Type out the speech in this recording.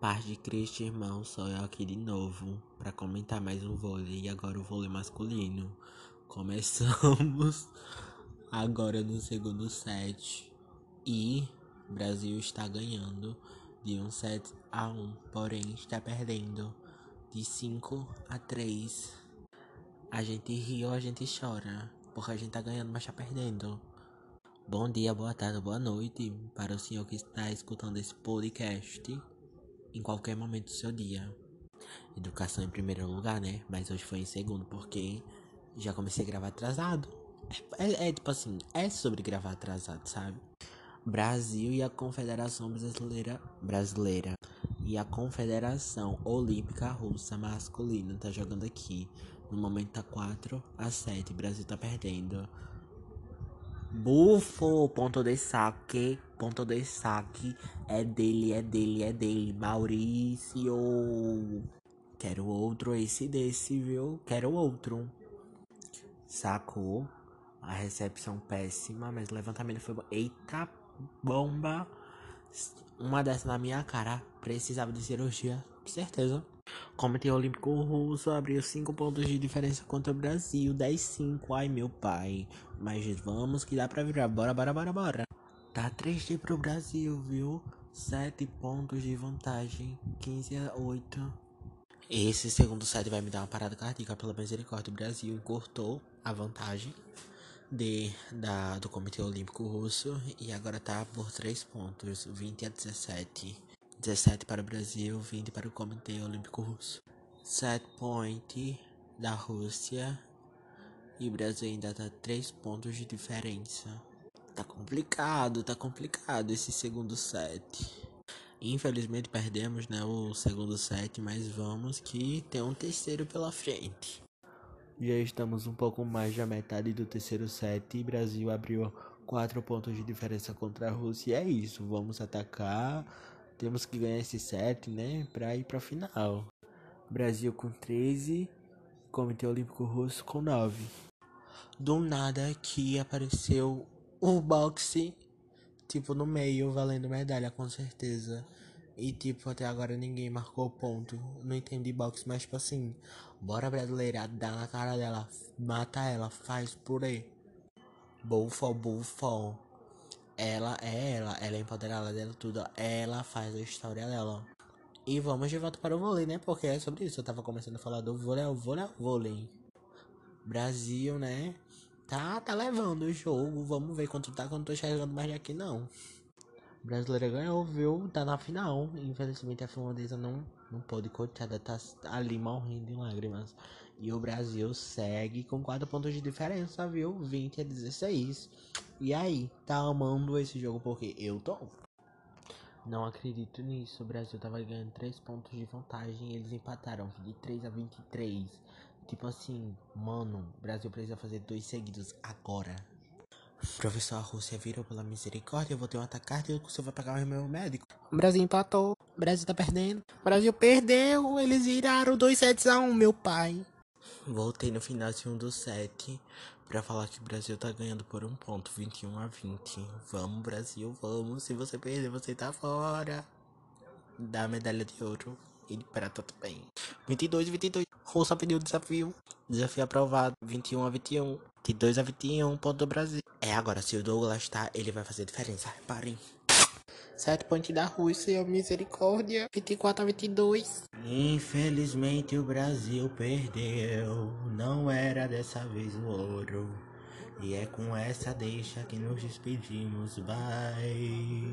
Paz de Cristo, irmão, sou eu aqui de novo para comentar mais um vôlei e agora o vôlei masculino. Começamos agora no segundo set e Brasil está ganhando de um set a um, porém está perdendo de 5 a 3. A gente ri ou a gente chora, porque a gente tá ganhando, mas tá perdendo. Bom dia, boa tarde, boa noite para o senhor que está escutando esse podcast em qualquer momento do seu dia. Educação em primeiro lugar, né? Mas hoje foi em segundo, porque já comecei a gravar atrasado. É, é, é tipo assim, é sobre gravar atrasado, sabe? Brasil e a Confederação Brasileira Brasileira e a Confederação Olímpica Russa Masculina tá jogando aqui. No momento tá 4 a 7. O Brasil tá perdendo. Bufo, ponto de saque, ponto de saque. É dele, é dele, é dele. Maurício. Quero outro, esse desse, viu? Quero outro. Sacou. A recepção péssima, mas o levantamento foi bom. Eita bomba. Uma dessa na minha cara. Precisava de cirurgia. Certeza. Comitê Olímpico Russo abriu 5 pontos de diferença contra o Brasil. 10-5. Ai, meu pai. Mas vamos que dá pra virar. Bora, bora, bora, bora. Tá 3D pro Brasil, viu? 7 pontos de vantagem. 15 a 8. Esse segundo set vai me dar uma parada cardíaca pela misericórdia. O Brasil encurtou a vantagem de, da, do Comitê Olímpico Russo e agora tá por 3 pontos, 20 a 17. 17 para o Brasil, 20 para o Comitê Olímpico Russo. Set point da Rússia e o Brasil ainda tá 3 pontos de diferença. Tá complicado, tá complicado esse segundo set. Infelizmente perdemos né, o segundo set, mas vamos que tem um terceiro pela frente. Já estamos um pouco mais da metade do terceiro set e Brasil abriu 4 pontos de diferença contra a Rússia. E é isso, vamos atacar. Temos que ganhar esse set, né, para ir para final. Brasil com 13, Comitê Olímpico Russo com 9. Do nada aqui apareceu o boxe tipo, no meio, valendo medalha, com certeza. E, tipo, até agora ninguém marcou ponto. Não entendi boxe, mas, tipo assim, bora brasileira, dá na cara dela, mata ela, faz por aí. Bufo, bufo. Ela é ela, ela é empoderada dela tudo. Ela faz a história dela. E vamos de volta para o vôlei, né? Porque é sobre isso. Eu tava começando a falar do vôlei, o vôlei, o vôlei. Brasil, né? Tá, tá levando o jogo. Vamos ver quanto tá, quando tô chegando mais daqui não. Brasileira ganhou, viu? Tá na final. Infelizmente a finlandesa não, não pôde, coitada, tá ali morrendo em lágrimas. E o Brasil segue com 4 pontos de diferença, viu? 20 a 16. E aí, tá amando esse jogo porque eu tô. Não acredito nisso. O Brasil tava ganhando 3 pontos de vantagem. Eles empataram de 3 a 23. Tipo assim, mano, o Brasil precisa fazer dois seguidos agora. Professor, a Rússia virou pela misericórdia, eu vou ter um ataque cardíaco, você vai pagar o meu médico. O Brasil empatou, Brasil tá perdendo. O Brasil perdeu, eles viraram 2 sets a 1, um, meu pai. Voltei no final de um do set pra falar que o Brasil tá ganhando por um ponto, 21 a 20. Vamos, Brasil, vamos. Se você perder, você tá fora. Da medalha de ouro e de prata também. 22 22. Russa pediu o desafio. Desafio aprovado. 21 a 21. 22 a 21. Ponto do Brasil. É agora, se o Douglas tá, ele vai fazer diferença. Reparem. 7 pontos da Rússia, misericórdia. 24 a 22. Infelizmente o Brasil perdeu. Não era dessa vez o ouro. E é com essa deixa que nos despedimos. Bye.